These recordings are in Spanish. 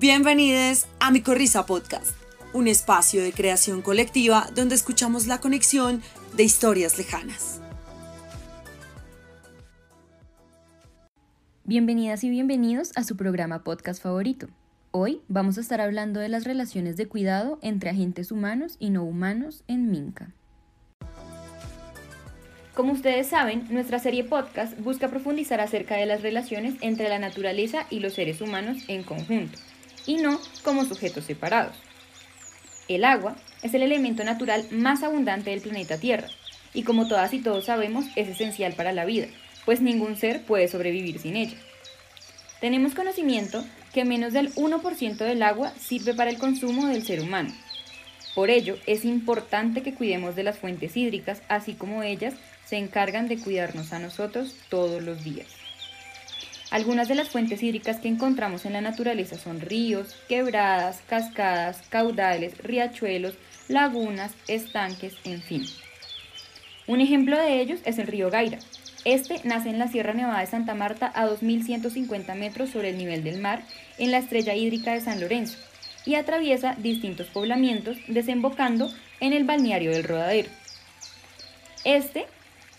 Bienvenidos a Mi Corrisa Podcast, un espacio de creación colectiva donde escuchamos la conexión de historias lejanas. Bienvenidas y bienvenidos a su programa podcast favorito. Hoy vamos a estar hablando de las relaciones de cuidado entre agentes humanos y no humanos en Minca. Como ustedes saben, nuestra serie podcast busca profundizar acerca de las relaciones entre la naturaleza y los seres humanos en conjunto y no como sujetos separados. El agua es el elemento natural más abundante del planeta Tierra y como todas y todos sabemos es esencial para la vida, pues ningún ser puede sobrevivir sin ella. Tenemos conocimiento que menos del 1% del agua sirve para el consumo del ser humano. Por ello, es importante que cuidemos de las fuentes hídricas, así como ellas se encargan de cuidarnos a nosotros todos los días. Algunas de las fuentes hídricas que encontramos en la naturaleza son ríos, quebradas, cascadas, caudales, riachuelos, lagunas, estanques, en fin. Un ejemplo de ellos es el río Gaira. Este nace en la Sierra Nevada de Santa Marta a 2.150 metros sobre el nivel del mar, en la estrella hídrica de San Lorenzo, y atraviesa distintos poblamientos, desembocando en el balneario del Rodadero. Este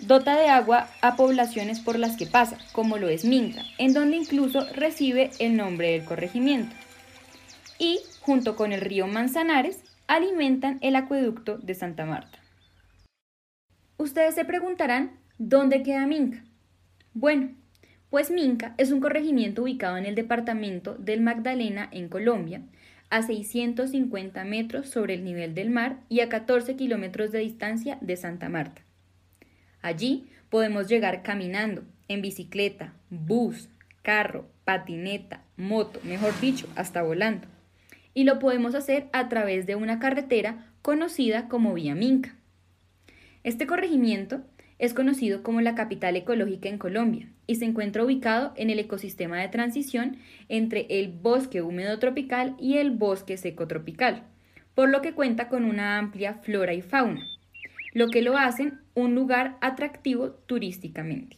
Dota de agua a poblaciones por las que pasa, como lo es Minca, en donde incluso recibe el nombre del corregimiento. Y, junto con el río Manzanares, alimentan el acueducto de Santa Marta. Ustedes se preguntarán, ¿dónde queda Minca? Bueno, pues Minca es un corregimiento ubicado en el departamento del Magdalena, en Colombia, a 650 metros sobre el nivel del mar y a 14 kilómetros de distancia de Santa Marta. Allí podemos llegar caminando, en bicicleta, bus, carro, patineta, moto, mejor dicho, hasta volando. Y lo podemos hacer a través de una carretera conocida como Vía Minca. Este corregimiento es conocido como la capital ecológica en Colombia y se encuentra ubicado en el ecosistema de transición entre el bosque húmedo tropical y el bosque seco tropical, por lo que cuenta con una amplia flora y fauna lo que lo hacen un lugar atractivo turísticamente.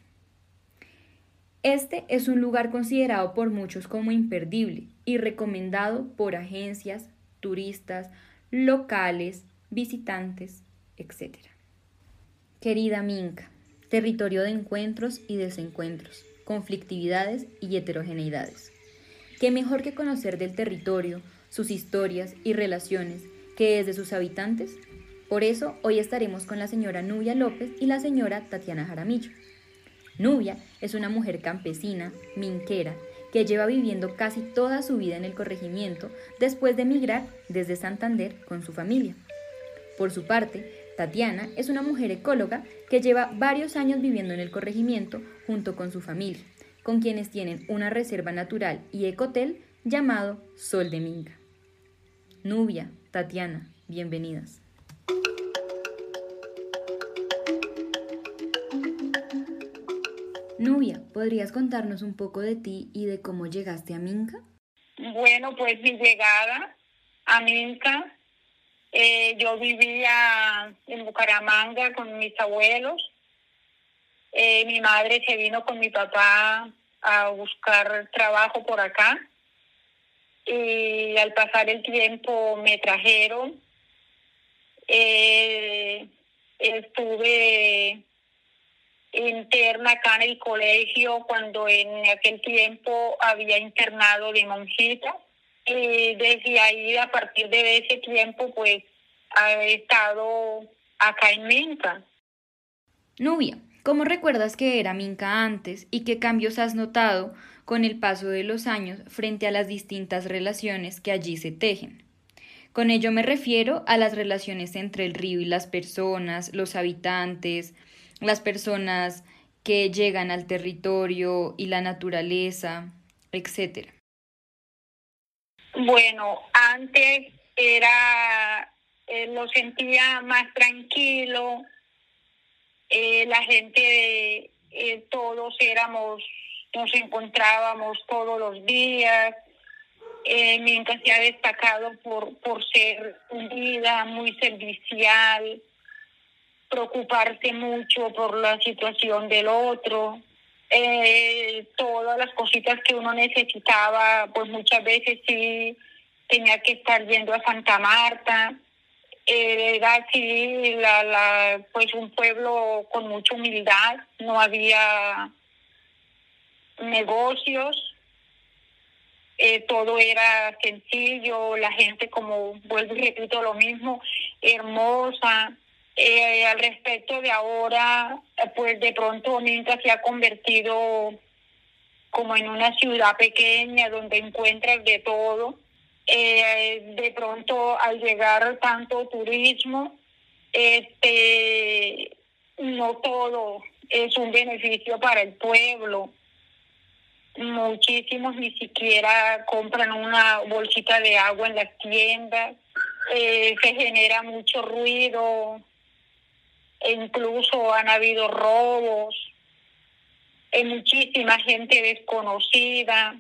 Este es un lugar considerado por muchos como imperdible y recomendado por agencias, turistas, locales, visitantes, etc. Querida Minca, territorio de encuentros y desencuentros, conflictividades y heterogeneidades. ¿Qué mejor que conocer del territorio, sus historias y relaciones que desde sus habitantes por eso hoy estaremos con la señora Nubia López y la señora Tatiana Jaramillo. Nubia es una mujer campesina, minquera, que lleva viviendo casi toda su vida en el corregimiento después de emigrar desde Santander con su familia. Por su parte, Tatiana es una mujer ecóloga que lleva varios años viviendo en el corregimiento junto con su familia, con quienes tienen una reserva natural y ecotel llamado Sol de Minca. Nubia, Tatiana, bienvenidas. Nubia, ¿podrías contarnos un poco de ti y de cómo llegaste a Minca? Bueno, pues mi llegada a Minca, eh, yo vivía en Bucaramanga con mis abuelos. Eh, mi madre se vino con mi papá a buscar trabajo por acá. Y al pasar el tiempo me trajeron. Eh, estuve interna acá en el colegio cuando en aquel tiempo había internado de monjita. Y desde ahí, a partir de ese tiempo, pues, he estado acá en Minca. Nubia, ¿cómo recuerdas que era Minca antes y qué cambios has notado con el paso de los años frente a las distintas relaciones que allí se tejen? Con ello me refiero a las relaciones entre el río y las personas, los habitantes, las personas que llegan al territorio y la naturaleza, etcétera? Bueno, antes era eh, lo sentía más tranquilo, eh, la gente, eh, todos éramos, nos encontrábamos todos los días, mientras se ha destacado por, por ser unida, muy servicial, preocuparse mucho por la situación del otro. eh, todas las cositas que uno necesitaba, pues muchas veces sí tenía que estar yendo a Santa Marta. Eh, era así, la, la, pues un pueblo con mucha humildad, no había negocios, eh, todo era sencillo, la gente como vuelvo y repito lo mismo, hermosa. Eh, al respecto de ahora, pues de pronto Minca se ha convertido como en una ciudad pequeña donde encuentras de todo. Eh, de pronto al llegar tanto turismo, este, no todo es un beneficio para el pueblo muchísimos ni siquiera compran una bolsita de agua en las tiendas, eh, se genera mucho ruido, e incluso han habido robos, hay muchísima gente desconocida,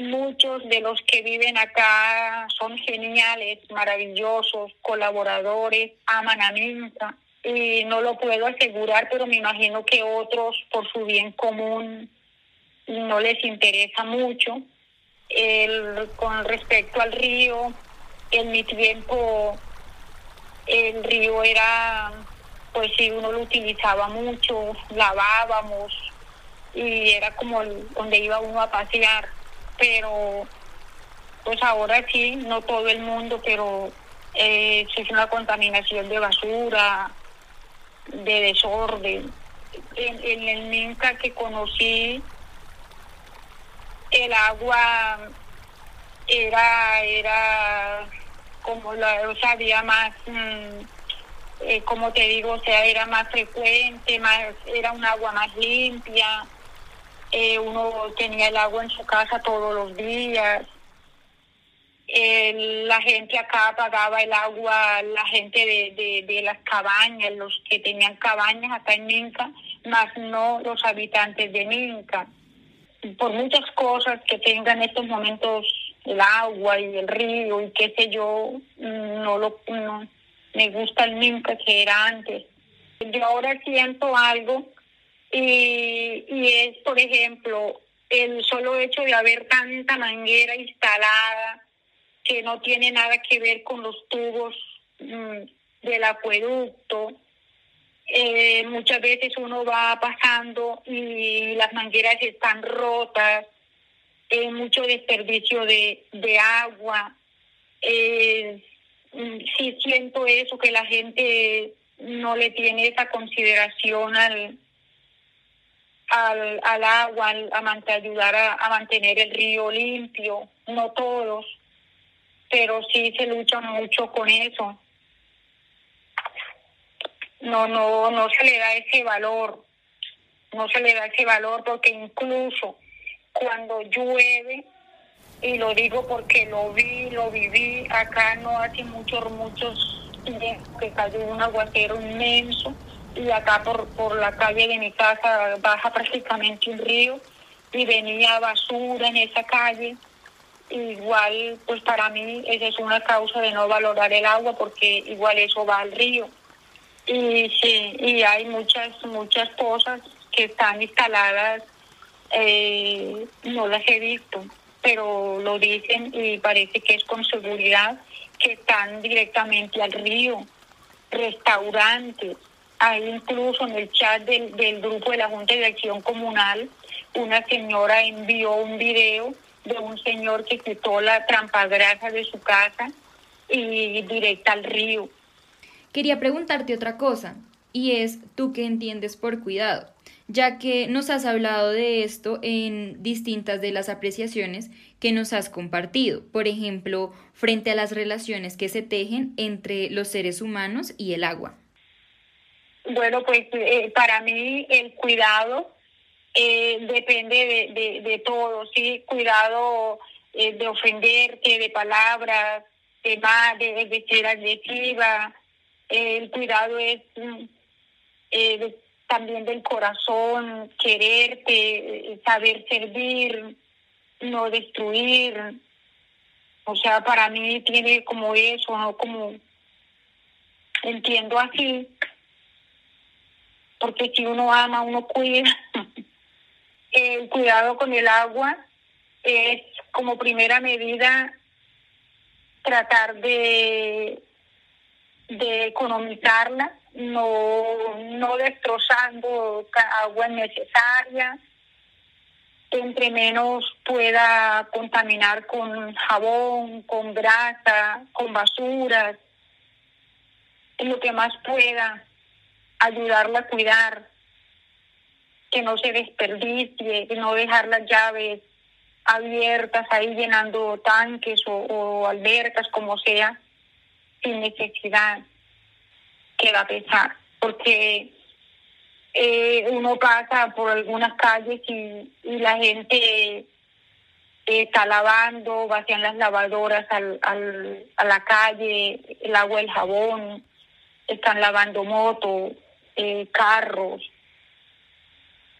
muchos de los que viven acá son geniales, maravillosos, colaboradores, aman a Minca y no lo puedo asegurar, pero me imagino que otros por su bien común no les interesa mucho. El, con respecto al río, en mi tiempo el río era, pues sí, uno lo utilizaba mucho, lavábamos y era como donde iba uno a pasear, pero pues ahora sí, no todo el mundo, pero eh, es una contaminación de basura, de desorden. En, en el Minca que conocí, el agua era, era como la, o más, mm, eh, como te digo, o sea, era más frecuente, más, era un agua más limpia, eh, uno tenía el agua en su casa todos los días, la gente acá pagaba el agua, la gente de, de, de las cabañas, los que tenían cabañas acá en Minca, más no los habitantes de Minca por muchas cosas que tengan estos momentos el agua y el río y qué sé yo, no lo no, me gusta el Minca que era antes. Yo ahora siento algo y, y es, por ejemplo, el solo hecho de haber tanta manguera instalada que no tiene nada que ver con los tubos mm, del acueducto, eh, muchas veces uno va pasando y las mangueras están rotas, eh, mucho desperdicio de, de agua. Eh, mm, sí siento eso, que la gente no le tiene esa consideración al, al, al agua, a ayudar a, a mantener el río limpio, no todos, pero sí se lucha mucho con eso no, no, no se le da ese valor, no se le da ese valor porque incluso cuando llueve, y lo digo porque lo vi, lo viví, acá no hace muchos, muchos que cayó un aguacero inmenso y acá por, por la calle de mi casa baja prácticamente un río y venía basura en esa calle. Igual, pues para mí esa es una causa de no valorar el agua porque igual eso va al río. Y sí, y hay muchas, muchas cosas que están instaladas, eh, no las he visto, pero lo dicen y parece que es con seguridad que están directamente al río, restaurantes. Hay incluso en el chat del, del grupo de la Junta de Acción Comunal, una señora envió un video de un señor que quitó la trampagrasa de su casa y directa al río. Quería preguntarte otra cosa, y es tú qué entiendes por cuidado, ya que nos has hablado de esto en distintas de las apreciaciones que nos has compartido, por ejemplo, frente a las relaciones que se tejen entre los seres humanos y el agua. Bueno, pues eh, para mí el cuidado eh, depende de, todo, sí, cuidado eh, de ofenderte, de palabras, de, de, de ser agresiva, el cuidado es mm, eh, también del corazón, quererte, saber servir, no destruir. O sea, para mí tiene como eso, ¿no? Como entiendo así, porque si uno ama, uno cuida. el cuidado con el agua es como primera medida tratar de, de economizarla, no, no destrozando agua necesaria, entre menos pueda contaminar con jabón, con grasa, con basuras, lo que más pueda ayudarla a cuidar, que no se desperdicie, que no dejar las llaves abiertas ahí llenando tanques o, albercas, como sea, sin necesidad, que va a pesar, porque eh, uno pasa por algunas calles y, la gente está lavando, vacían las lavadoras al, al, a la calle, el agua, el jabón, están lavando motos, eh, carros.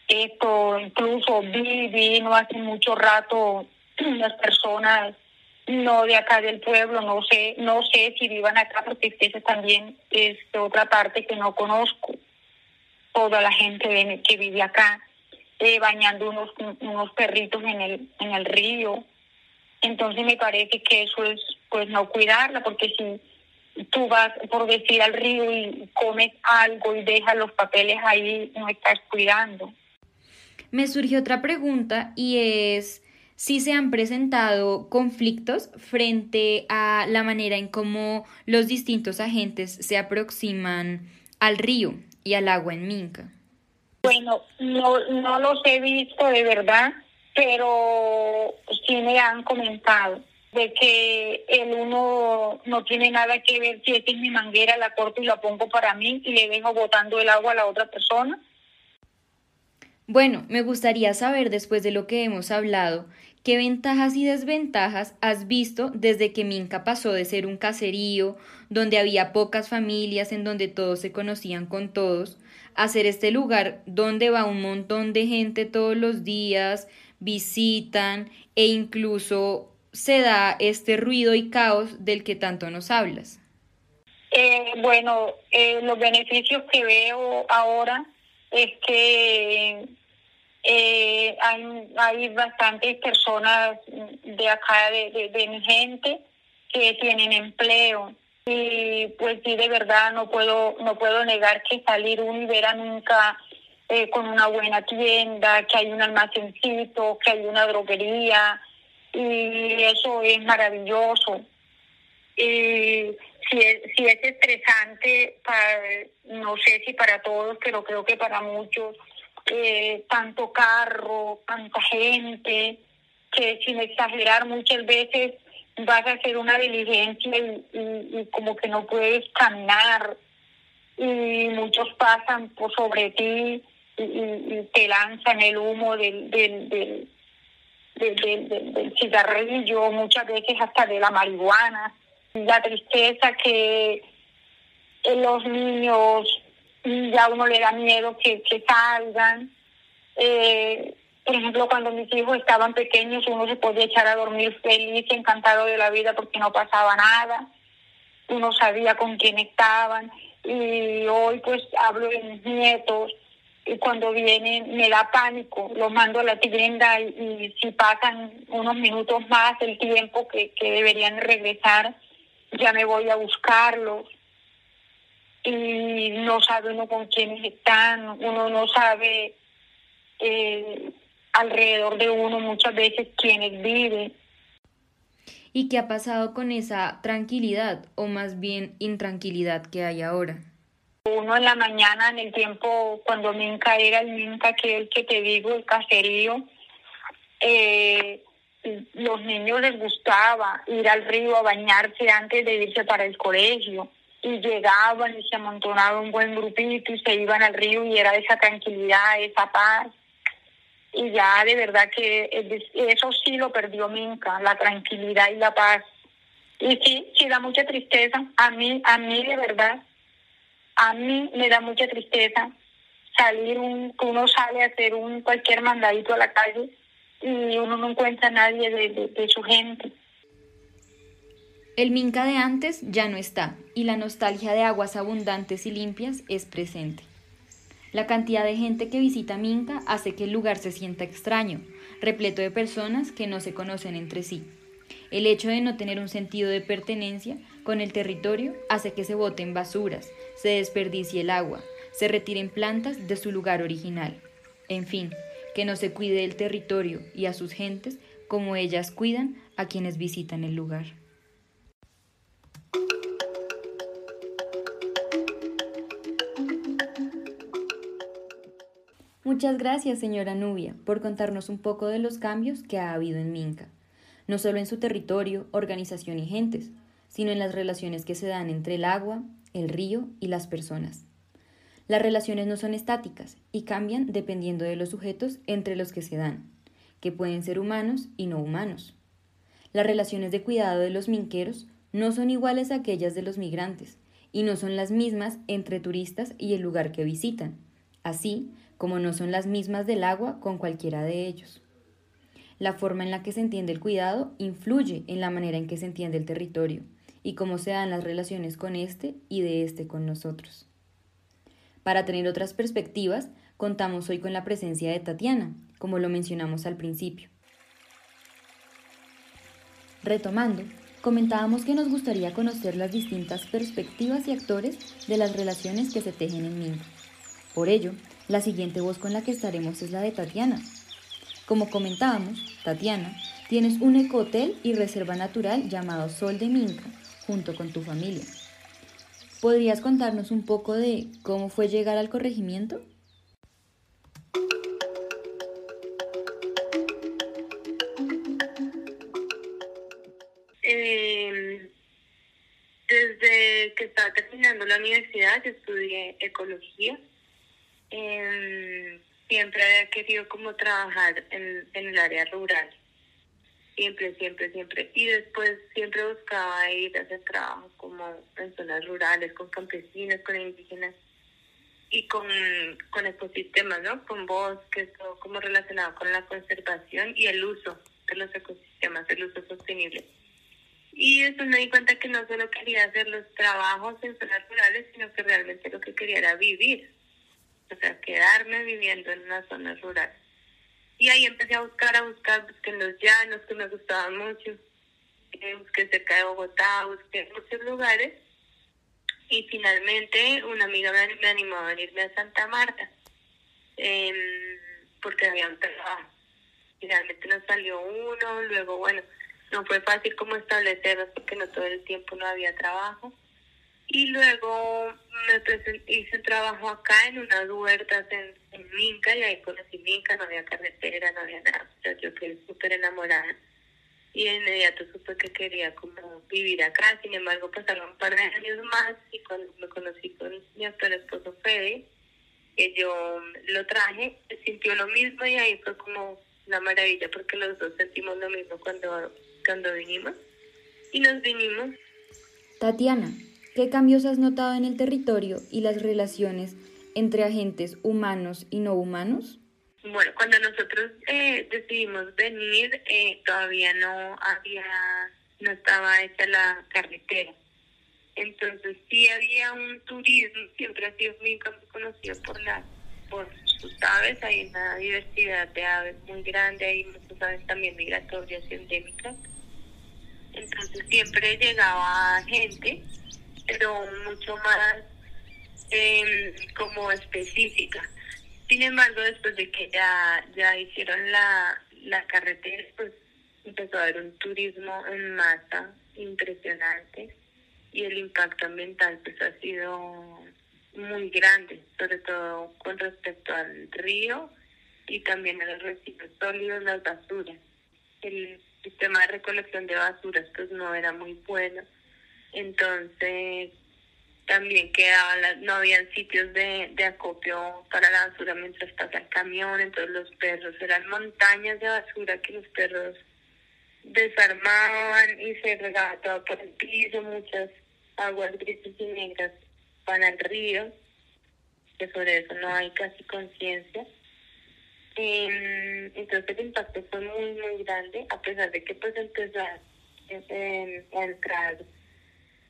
Esto incluso vi, vi no hace mucho rato las personas no de acá del pueblo, no sé, no sé si vivan acá porque esa también es otra parte que no conozco. Toda la gente que vive acá eh, bañando unos unos perritos en el en el río. Entonces me parece que eso es pues no cuidarla porque si tú vas, por decir, al río y comes algo y dejas los papeles ahí, no estás cuidando. Me surgió otra pregunta y es si se han presentado conflictos frente a la manera en cómo los distintos agentes se aproximan al río y al agua en Minca. Bueno, no, no los he visto de verdad, pero sí me han comentado de que el uno no tiene nada que ver si es mi manguera, la corto y la pongo para mí y le vengo botando el agua a la otra persona. Bueno, me gustaría saber, después de lo que hemos hablado, qué ventajas y desventajas has visto desde que Minca pasó de ser un caserío, donde había pocas familias, en donde todos se conocían con todos, a ser este lugar donde va un montón de gente todos los días, visitan e incluso se da este ruido y caos del que tanto nos hablas? Eh, bueno, eh, los beneficios que veo ahora es que eh, hay, hay bastantes personas de acá, de, mi gente, que tienen empleo y pues sí de verdad no puedo no puedo negar que salir uno y ver a nunca con una buena tienda que hay un almacencito que hay una droguería y eso es maravilloso. Y si es, si es estresante, para, no sé si para todos, pero creo que para muchos, eh, tanto carro, tanta gente, que sin exagerar muchas veces vas a hacer una diligencia y, como que no puedes caminar y muchos pasan por sobre ti y, te lanzan el humo del, del del cigarrillo, muchas veces hasta de la marihuana. La tristeza que los niños ya uno le da miedo que, que salgan. Eh, por ejemplo, cuando mis hijos estaban pequeños, uno se podía echar a dormir feliz, encantado de la vida porque no pasaba nada. Uno sabía con quién estaban. Y hoy pues hablo de mis nietos y cuando vienen me da pánico, los mando a la tienda y, si pasan unos minutos más el tiempo que, deberían regresar, ya me voy a buscarlos y no sabe uno con quiénes están, uno no sabe eh, alrededor de uno muchas veces quiénes viven. ¿Y qué ha pasado con esa tranquilidad o más bien intranquilidad que hay ahora? Uno en la mañana, en el tiempo cuando Minca era el Minca, que es el que te digo, el caserío, eh, los niños les gustaba ir al río a bañarse antes de irse para el colegio y llegaban y se amontonaban un buen grupito y se iban al río y era esa tranquilidad, esa paz. Y ya de verdad que eso sí lo perdió Minca, la tranquilidad y la paz. Y sí, sí da mucha tristeza. A mí, a mí de verdad, a mí me da mucha tristeza salir, un, uno sale a hacer un cualquier mandadito a la calle y uno no encuentra a nadie de, su gente. El Minca de antes ya no está y la nostalgia de aguas abundantes y limpias es presente. La cantidad de gente que visita Minca hace que el lugar se sienta extraño, repleto de personas que no se conocen entre sí. El hecho de no tener un sentido de pertenencia con el territorio hace que se boten basuras, se desperdicie el agua, se retiren plantas de su lugar original. En fin, que no se cuide el territorio y a sus gentes como ellas cuidan a quienes visitan el lugar. Muchas gracias, señora Nubia, por contarnos un poco de los cambios que ha habido en Minca, no solo en su territorio, organización y gentes, sino en las relaciones que se dan entre el agua, el río y las personas. Las relaciones no son estáticas y cambian dependiendo de los sujetos entre los que se dan, que pueden ser humanos y no humanos. Las relaciones de cuidado de los minqueros no son iguales a aquellas de los migrantes y no son las mismas entre turistas y el lugar que visitan. Así, como no son las mismas del agua con cualquiera de ellos. La forma en la que se entiende el cuidado influye en la manera en que se entiende el territorio y cómo se dan las relaciones con éste y de éste con nosotros. Para tener otras perspectivas, contamos hoy con la presencia de Tatiana, como lo mencionamos al principio. Retomando, comentábamos que nos gustaría conocer las distintas perspectivas y actores de las relaciones que se tejen en Minca. Por ello, la siguiente voz con la que estaremos es la de Tatiana. Como comentábamos, Tatiana, tienes un ecohotel y reserva natural llamado Sol de Minca, junto con tu familia. ¿Podrías contarnos un poco de cómo fue llegar al corregimiento? Em, desde que estaba terminando la universidad estudié ecología eh, siempre había querido como trabajar en, en el área rural. Siempre, siempre, siempre. Y después siempre buscaba ir a hacer trabajo en zonas rurales, con campesinos, con indígenas y con, con ecosistemas, ¿no? Con bosques, todo como relacionado con la conservación y el uso de los ecosistemas, el uso sostenible. Y después me di cuenta que no solo quería hacer los trabajos en zonas rurales, sino que realmente lo que quería era vivir o sea, quedarme viviendo en una zona rural. Y ahí empecé a buscar, a buscar, busqué en los llanos, que me gustaban mucho, eh, busqué cerca de Bogotá, busqué muchos lugares. Y finalmente una amiga me, animó a venirme a Santa Marta, em, porque había un trabajo. Finalmente nos salió uno, luego, bueno, no fue fácil como establecerlos porque no todo el tiempo no había trabajo. Y luego me hice trabajo acá en unas huertas en, en, Minca y ahí conocí Minca, no había carretera, no había nada. O sea, yo quedé súper enamorada y de inmediato supe que quería como vivir acá. Sin embargo, pasaron un par de años más y cuando me conocí con mi actual esposo Fede, yo lo traje, sintió lo mismo y ahí fue como una maravilla porque los dos sentimos lo mismo cuando, cuando vinimos y nos vinimos. Tatiana, ¿Qué cambios has notado en el territorio y las relaciones entre agentes humanos y no humanos? Bueno, cuando nosotros eh, decidimos venir, eh, todavía no había, no estaba hecha la carretera. Entonces sí había un turismo, siempre ha sido muy conocido por la, por sus aves, hay una diversidad de aves muy grande, hay muchas aves también migratorias y endémicas. Entonces siempre llegaba gente pero mucho más eh, como específica. Sin embargo, después de que ya, ya hicieron la, la carretera, pues empezó a haber un turismo en masa impresionante y el impacto ambiental pues ha sido muy grande, sobre todo con respecto al río y también a los residuos sólidos, las basuras. El sistema de recolección de basuras pues no era muy bueno entonces también quedaban no habían sitios de, de acopio para la basura mientras pasa el camión, entonces los perros eran montañas de basura que los perros desarmaban y se regaba todo por el piso, muchas aguas grises y negras van al río, que sobre eso no hay casi conciencia. Em, entonces el impacto fue muy, muy grande, a pesar de que pues empezó a, a entrar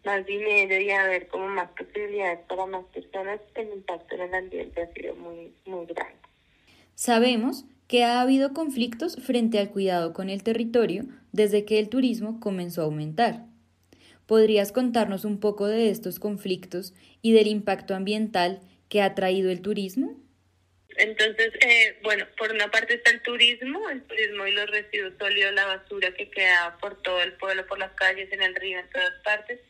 más dinero y haber como más posibilidades para más personas, el impacto en el ambiente ha sido muy, muy grande. Sabemos que ha habido conflictos frente al cuidado con el territorio desde que el turismo comenzó a aumentar. ¿Podrías contarnos un poco de estos conflictos y del impacto ambiental que ha traído el turismo? Entonces, eh, bueno, por una parte está el turismo, el turismo y los residuos sólidos, la basura que queda por todo el pueblo, por las calles, en el río, en todas partes.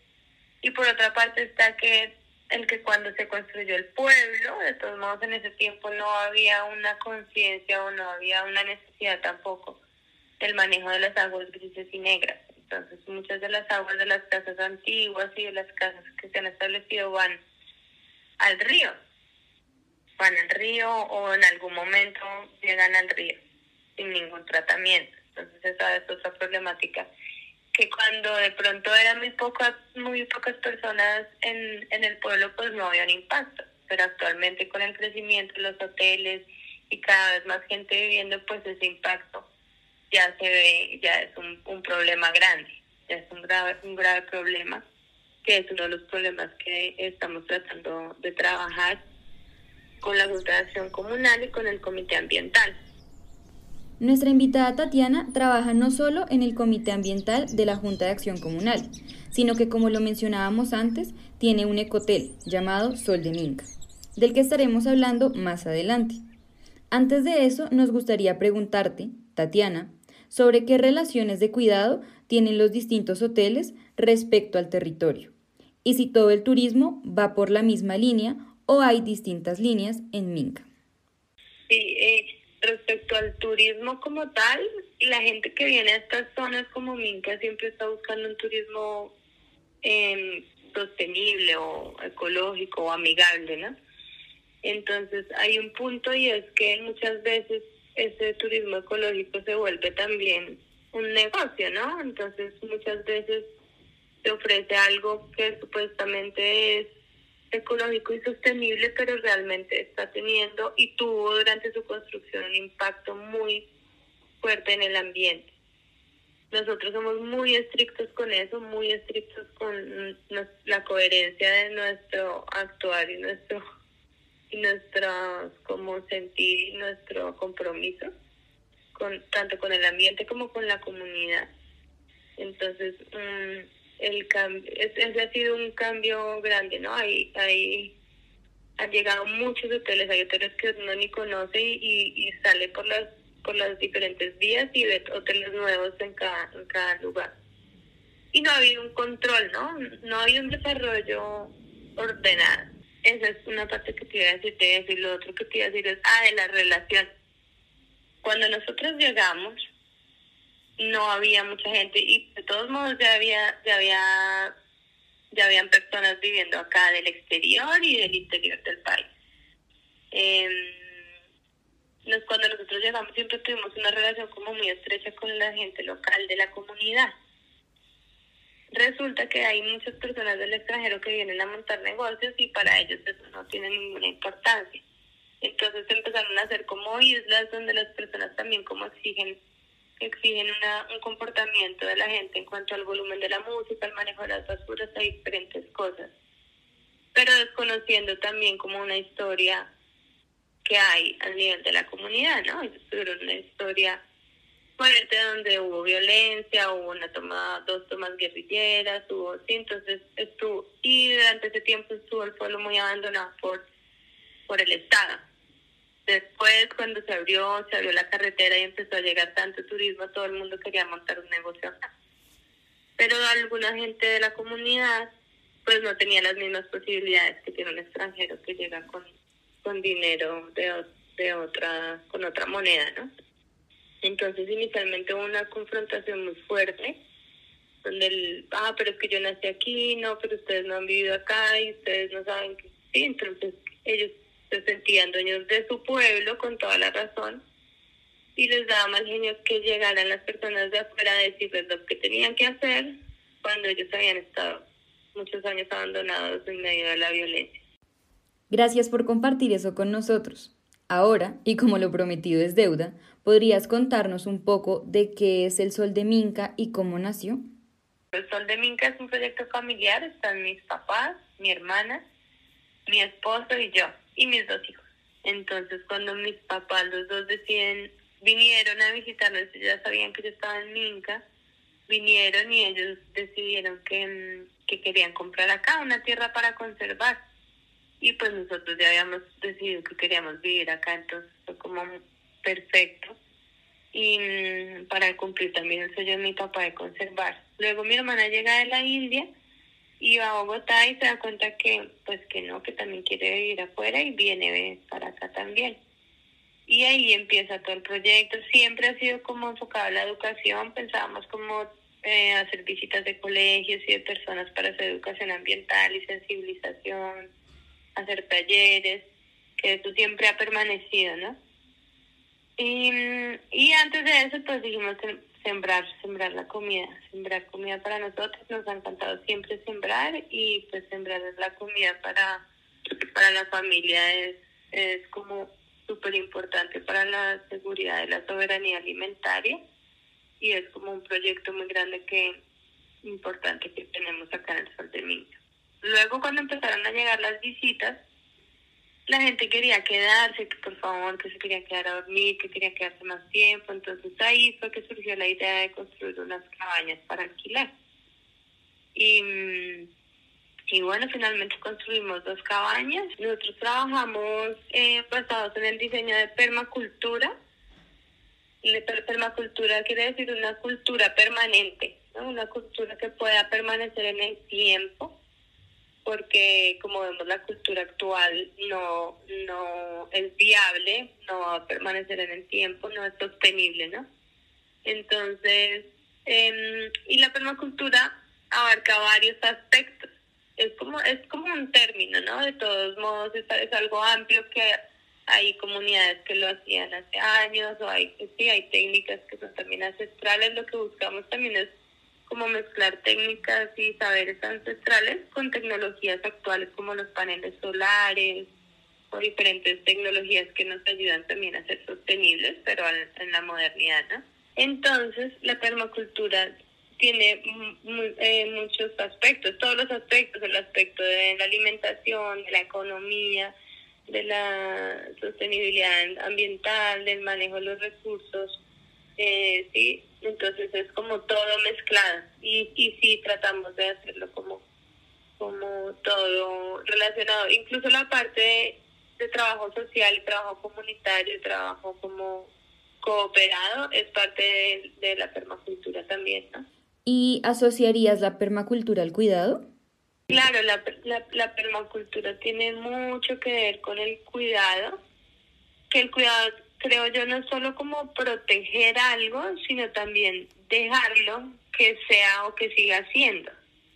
Y por otra parte está que el que cuando se construyó el pueblo, de todos modos en ese tiempo no había una conciencia o no había una necesidad tampoco del manejo de las aguas grises y negras. Entonces muchas de las aguas de las casas antiguas y de las casas que se han establecido van al río, van al río o en algún momento llegan al río sin ningún tratamiento. Entonces esa es otra problemática que cuando de pronto eran muy pocas, muy pocas personas en, en el pueblo, pues no había un impacto. Pero actualmente con el crecimiento de los hoteles y cada vez más gente viviendo, pues ese impacto ya se ve, ya es un, un problema grande, ya es un grave, un grave problema, que es uno de los problemas que estamos tratando de trabajar con la Junta de Acción Comunal y con el Comité Ambiental. Nuestra invitada Tatiana trabaja no solo en el Comité Ambiental de la Junta de Acción Comunal, sino que, como lo mencionábamos antes, tiene un ecotel llamado Sol de Minca, del que estaremos hablando más adelante. Antes de eso, nos gustaría preguntarte, Tatiana, sobre qué relaciones de cuidado tienen los distintos hoteles respecto al territorio, y si todo el turismo va por la misma línea o hay distintas líneas en Minca. Sí, eh, respecto al turismo como tal, la gente que viene a estas zonas como Minca siempre está buscando un turismo eh, sostenible o ecológico o amigable, ¿no? Entonces hay un punto y es que muchas veces ese turismo ecológico se vuelve también un negocio, ¿no? Entonces muchas veces se ofrece algo que supuestamente es ecológico y sostenible, pero realmente está teniendo y tuvo durante su construcción un impacto muy fuerte en el ambiente. Nosotros somos muy estrictos con eso, muy estrictos con la coherencia de nuestro actuar y nuestro y nuestro como sentir y nuestro compromiso con tanto con el ambiente como con la comunidad. Entonces, um, el cambio, ese ha sido un cambio grande, ¿no? Hay, hay, han llegado muchos hoteles, hay hoteles que uno ni conoce y, y sale por las, por las diferentes vías y ve hoteles nuevos en cada, en cada lugar. Y no ha habido un control, ¿no? No ha habido un desarrollo ordenado. Esa es una parte que te iba a decir, te iba a decir, lo otro que te iba a decir es, ah, de la relación. Cuando nosotros llegamos, no había mucha gente y de todos modos ya había ya había ya habían personas viviendo acá del exterior y del interior del país. Eh, cuando nosotros llegamos siempre tuvimos una relación como muy estrecha con la gente local de la comunidad. Resulta que hay muchas personas del extranjero que vienen a montar negocios y para ellos eso no tiene ninguna importancia. Entonces empezaron a hacer como islas donde las personas también como exigen exigen una, un comportamiento de la gente en cuanto al volumen de la música, al manejo de las basuras, a diferentes cosas. Pero desconociendo también como una historia que hay a nivel de la comunidad, ¿no? Es una historia fuerte donde hubo violencia, hubo una toma, dos tomas guerrilleras, hubo sí, entonces estuvo, y durante ese tiempo estuvo el pueblo muy abandonado por, por el Estado. Después, cuando se abrió, se abrió la carretera y empezó a llegar tanto turismo, todo el mundo quería montar un negocio acá. Pero alguna gente de la comunidad, pues no tenía las mismas posibilidades que tiene un extranjero que llega con, con dinero de, de otra, con otra moneda, ¿no? Entonces, inicialmente hubo una confrontación muy fuerte, donde el, ah, pero es que yo nací aquí, no, pero ustedes no han vivido acá y ustedes no saben que sí, entonces ellos se sentían dueños de su pueblo con toda la razón y les daba mal genio que llegaran las personas de afuera a decirles lo que tenían que hacer cuando ellos habían estado muchos años abandonados en medio de la violencia. Gracias por compartir eso con nosotros. Ahora, y como lo prometido es deuda, ¿podrías contarnos un poco de qué es el Sol de Minca y cómo nació? El Sol de Minca es un proyecto familiar, están mis papás, mi hermana, mi esposo y yo, y mis dos hijos. Entonces cuando mis papás, los dos deciden, vinieron a visitarnos, ya sabían que yo estaba en Minca, vinieron y ellos decidieron que, mm, que querían comprar acá una tierra para conservar. Y pues nosotros ya habíamos decidido que queríamos vivir acá, entonces fue como perfecto. Y mm, para cumplir también el sueño de mi papá de conservar. Luego mi hermana llega de la India va a Bogotá y se da cuenta que pues que no, que también quiere vivir afuera y viene para acá también. Y ahí empieza todo el proyecto. Siempre ha sido como enfocado en la educación. Pensábamos como eh, hacer visitas de colegios y de personas para hacer educación ambiental y sensibilización, hacer talleres, que eso siempre ha permanecido, ¿no? Y, y antes de eso, pues dijimos sembrar, sembrar la comida, sembrar comida para nosotros. Nos ha encantado siempre sembrar y pues sembrar la comida para, para la familia es, es como súper importante para la seguridad de la soberanía alimentaria y es como un proyecto muy grande que importante que tenemos acá en el Sol. Luego cuando empezaron a llegar las visitas, la gente quería quedarse, que por favor, que se quería quedar a dormir, que quería quedarse más tiempo. Entonces ahí fue que surgió la idea de construir unas cabañas para alquilar. Y, y bueno, finalmente construimos dos cabañas. Nosotros trabajamos eh, basados en el diseño de permacultura. Permacultura quiere decir una cultura permanente, una cultura que pueda permanecer en el tiempo porque como vemos la cultura actual no, no es viable, no va a permanecer en el tiempo, no es sostenible, ¿no? Entonces, eh, y la permacultura abarca varios aspectos. Es como, es como un término, ¿no? De todos modos, es, es algo amplio que hay comunidades que lo hacían hace años, o hay, sí, hay técnicas que son también ancestrales. Lo que buscamos también es como mezclar técnicas y saberes ancestrales con tecnologías actuales como los paneles solares o diferentes tecnologías que nos ayudan también a ser sostenibles, pero en la modernidad, ¿no? Entonces, la permacultura tiene eh, muchos aspectos, todos los aspectos, el aspecto de la alimentación, de la economía, de la sostenibilidad ambiental, del manejo de los recursos, eh, sí, entonces es como todo mezclado y, y sí tratamos de hacerlo como, como todo relacionado, incluso la parte de, trabajo social, trabajo comunitario, trabajo como cooperado es parte de, de la permacultura también, ¿no? ¿Y asociarías la permacultura al cuidado? Claro, la, la, la permacultura tiene mucho que ver con el cuidado, que el cuidado creo yo, no solo como proteger algo, sino también dejarlo que sea o que siga siendo.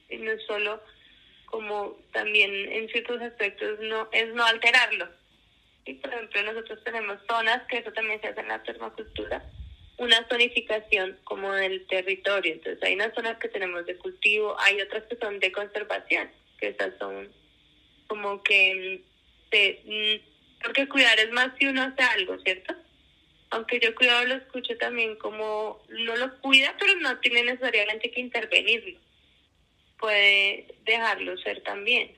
Y no solo como también en ciertos aspectos no es no alterarlo. Y por ejemplo, nosotros tenemos zonas, que eso también se hace en la permacultura, una zonificación como del territorio. Entonces hay unas zonas que tenemos de cultivo, hay otras que son de conservación, que esas son como que de, porque cuidar es más si uno hace algo, ¿cierto? Aunque yo cuidado lo escucho también como no lo cuida, pero no tiene necesariamente que intervenirlo. Puede dejarlo ser también.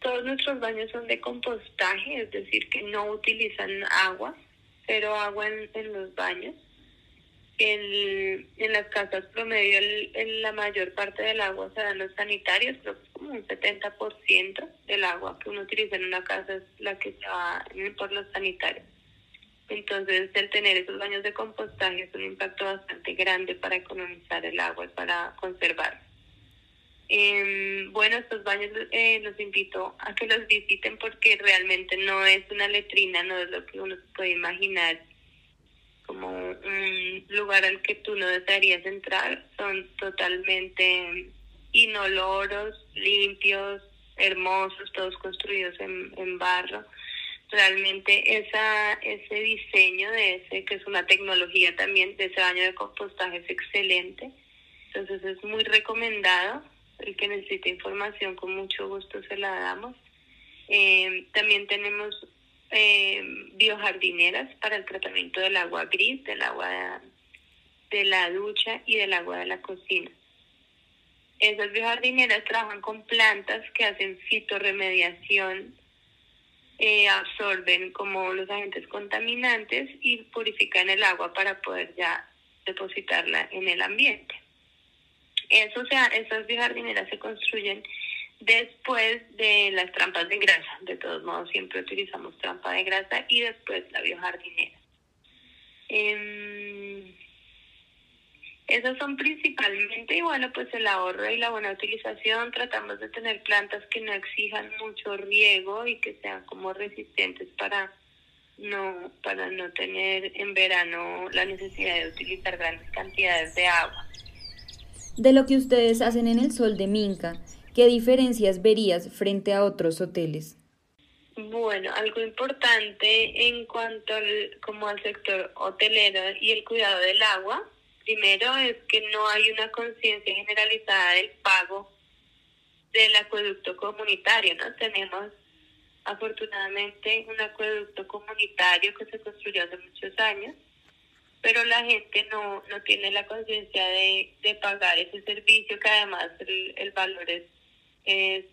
Todos nuestros baños son de compostaje, es decir, que no utilizan agua, pero agua en, los baños. En, en las casas promedio en la mayor parte del agua se dan los sanitarios, pero como un 70% del agua que uno utiliza en una casa es la que se va por los sanitarios. Entonces, el tener esos baños de compostaje es un impacto bastante grande para economizar el agua y para conservar. Em, bueno, estos baños eh, los invito a que los visiten porque realmente no es una letrina, no es lo que uno puede imaginar como un lugar al que tú no desearías entrar. Son totalmente inoloros, limpios, hermosos, todos construidos en, en barro. Realmente esa, ese diseño de ese, que es una tecnología también de ese baño de compostaje es excelente. Entonces es muy recomendado. El que necesite información con mucho gusto se la damos. Eh, también tenemos eh, biojardineras para el tratamiento del agua gris, del agua de la ducha y del agua de la cocina. esas biojardineras trabajan con plantas que hacen fitorremediación, eh, absorben como los agentes contaminantes y purifican el agua para poder ya depositarla en el ambiente. Eso, sea, esas biojardineras se construyen después de las trampas de grasa. De todos modos, siempre utilizamos trampa de grasa y después la biojardinera. Eh, esos son principalmente, y pues el ahorro y la buena utilización. Tratamos de tener plantas que no exijan mucho riego y que sean como resistentes para no, para no tener en verano la necesidad de utilizar grandes cantidades de agua. De lo que ustedes hacen en el sol de Minca, ¿qué diferencias verías frente a otros hoteles? Bueno, algo importante en cuanto al, como al sector hotelero y el cuidado del agua, primero es que no hay una conciencia generalizada del pago del acueducto comunitario, ¿no? Tenemos afortunadamente un acueducto comunitario que se construyó hace muchos años, pero la gente no, no tiene la conciencia de, de pagar ese servicio, que además el, el valor es, es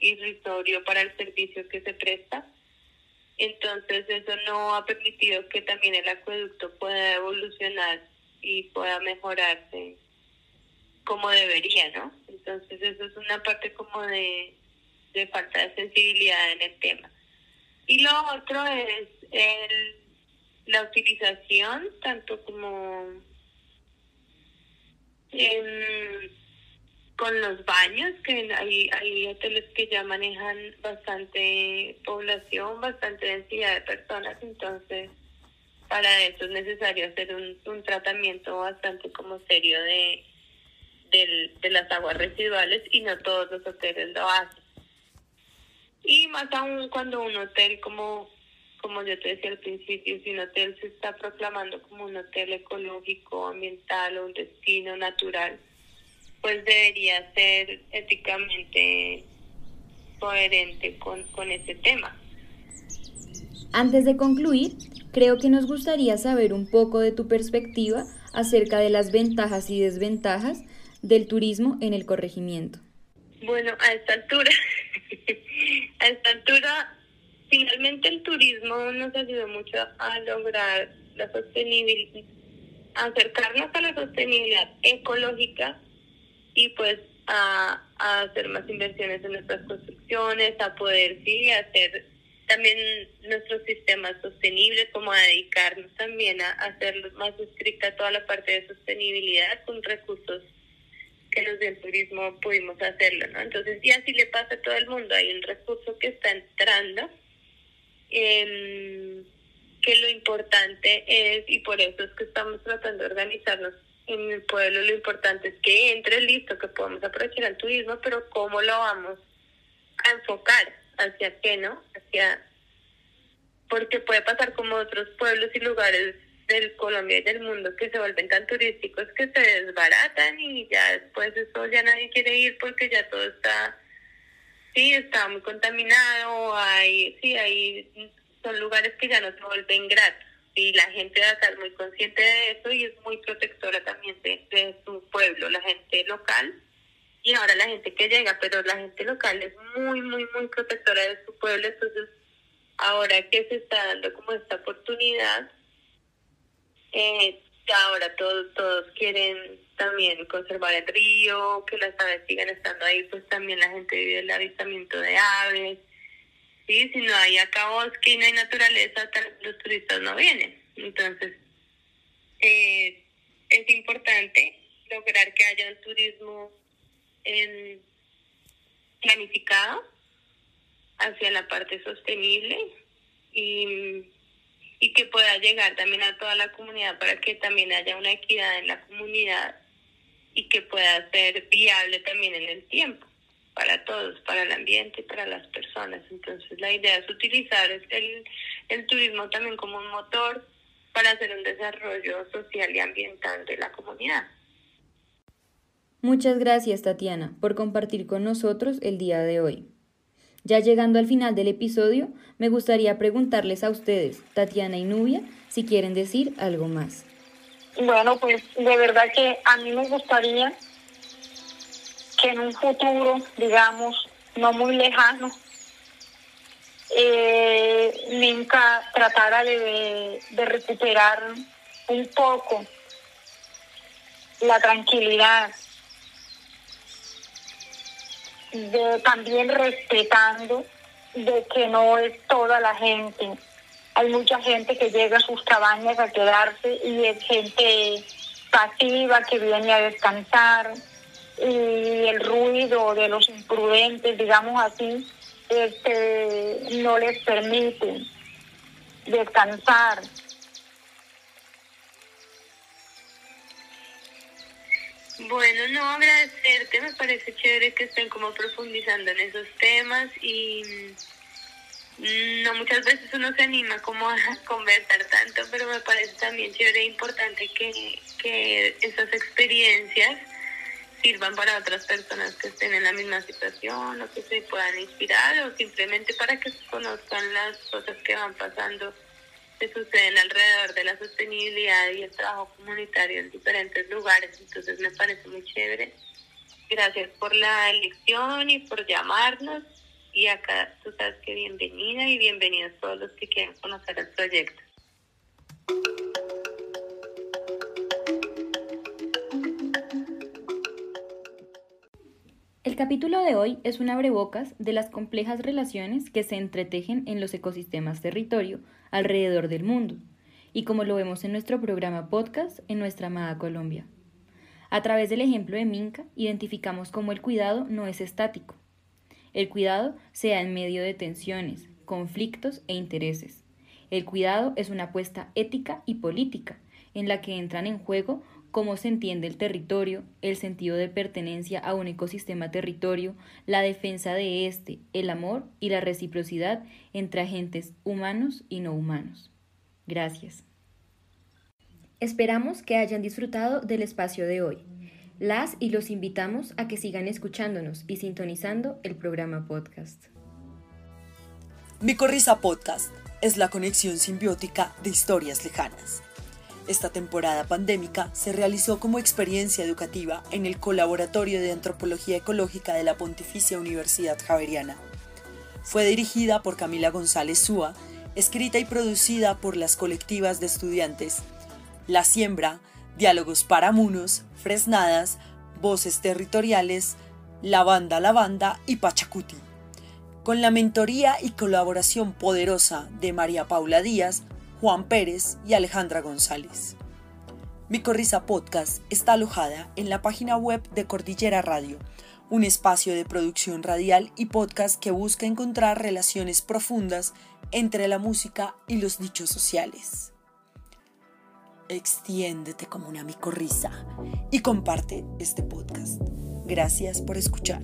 irrisorio para el servicio que se presta. Entonces eso no ha permitido que también el acueducto pueda evolucionar y pueda mejorarse como debería, ¿no? Entonces eso es una parte como de, de falta de sensibilidad en el tema. Y lo otro es el, la utilización, tanto como con los baños, que hay, hay hoteles que ya manejan bastante población, bastante densidad de personas, entonces para eso es necesario hacer un, un tratamiento bastante como serio de, de las aguas residuales y no todos los hoteles lo hacen. Y más aún cuando un hotel, como, como yo te decía al principio, si un hotel se está proclamando como un hotel ecológico, ambiental o un destino natural, pues debería ser éticamente coherente con, con ese tema. Antes de concluir, creo que nos gustaría saber un poco de tu perspectiva acerca de las ventajas y desventajas del turismo en el corregimiento. Bueno, a esta altura, a esta altura, finalmente el turismo nos ayudó mucho a lograr la sostenibilidad, acercarnos a la sostenibilidad ecológica y pues a, hacer más inversiones en nuestras construcciones, a poder sí hacer también nuestros sistemas sostenibles, como a dedicarnos también a hacer más estricta toda la parte de sostenibilidad con recursos que los del turismo pudimos hacerlo, ¿no? Entonces, y así le pasa a todo el mundo, hay un recurso que está entrando, eh, que lo importante es, y por eso es que estamos tratando de organizarnos en el pueblo, lo importante es que entre listo, que podamos aprovechar el turismo, pero cómo lo vamos a enfocar hacia qué, ¿no? Hacia porque puede pasar como otros pueblos y lugares del Colombia y del mundo que se vuelven tan turísticos que se desbaratan y ya después eso ya nadie quiere ir porque ya todo está sí está muy contaminado hay sí hay son lugares que ya no se vuelven gratos y la gente va a estar muy consciente de eso y es muy protectora también de, de su pueblo la gente local y ahora la gente que llega, pero la gente local es muy, muy, muy protectora de su pueblo, entonces ahora que se está dando como esta oportunidad, eh, ahora todos, todos quieren también conservar el río, que las aves sigan estando ahí, pues también la gente vive el avistamiento de aves. ¿Sí? Si no hay acá bosque y no hay naturaleza, los turistas no vienen. Entonces, eh, es importante lograr que haya un turismo planificado hacia la parte sostenible y, y que pueda llegar también a toda la comunidad para que también haya una equidad en la comunidad y que pueda ser viable también en el tiempo para todos, para el ambiente y para las personas. Entonces la idea es utilizar el, el turismo también como un motor para hacer un desarrollo social y ambiental de la comunidad. Muchas gracias, Tatiana, por compartir con nosotros el día de hoy. Ya llegando al final del episodio, me gustaría preguntarles a ustedes, Tatiana y Nubia, si quieren decir algo más. Bueno, pues de verdad que a mí me gustaría que en un futuro, digamos, no muy lejano, eh, Minka tratara de, de recuperar un poco la tranquilidad, de también respetando de que no es toda la gente. Hay mucha gente que llega a sus cabañas a quedarse y es gente pasiva que viene a descansar y el ruido de los imprudentes, digamos así, este, no les permite descansar. Bueno, no agradecerte, me parece chévere que estén como profundizando en esos temas y mm, no muchas veces uno se anima como a conversar tanto, pero me parece también chévere e importante que, que esas experiencias sirvan para otras personas que estén en la misma situación o que se puedan inspirar o simplemente para que conozcan las cosas que van pasando que suceden alrededor de la sostenibilidad y el trabajo comunitario en diferentes lugares. Entonces me parece muy chévere. Gracias por la elección y por llamarnos. Y acá tú sabes que bienvenida y bienvenidos todos los que quieran conocer el proyecto. El capítulo de hoy es un abrebocas de las complejas relaciones que se entretejen en los ecosistemas territorio alrededor del mundo, y como lo vemos en nuestro programa podcast en nuestra amada Colombia. A través del ejemplo de Minca, identificamos cómo el cuidado no es estático. El cuidado se en medio de tensiones, conflictos e intereses. El cuidado es una apuesta ética y política, en la que entran en juego cómo se entiende el territorio, el sentido de pertenencia a un ecosistema territorio, la defensa de éste, el amor y la reciprocidad entre agentes humanos y no humanos. Gracias. Esperamos que hayan disfrutado del espacio de hoy. Las y los invitamos a que sigan escuchándonos y sintonizando el programa podcast. Micorriza Podcast es la conexión simbiótica de historias lejanas. Esta temporada pandémica se realizó como experiencia educativa en el Colaboratorio de Antropología Ecológica de la Pontificia Universidad Javeriana. Fue dirigida por Camila González Súa, escrita y producida por las colectivas de estudiantes La Siembra, Diálogos para Munos, Fresnadas, Voces Territoriales, La Banda La Banda y Pachacuti. Con la mentoría y colaboración poderosa de María Paula Díaz, Juan Pérez y Alejandra González. Mi Corrisa Podcast está alojada en la página web de Cordillera Radio, un espacio de producción radial y podcast que busca encontrar relaciones profundas entre la música y los dichos sociales. Extiéndete como una micorrisa y comparte este podcast. Gracias por escuchar.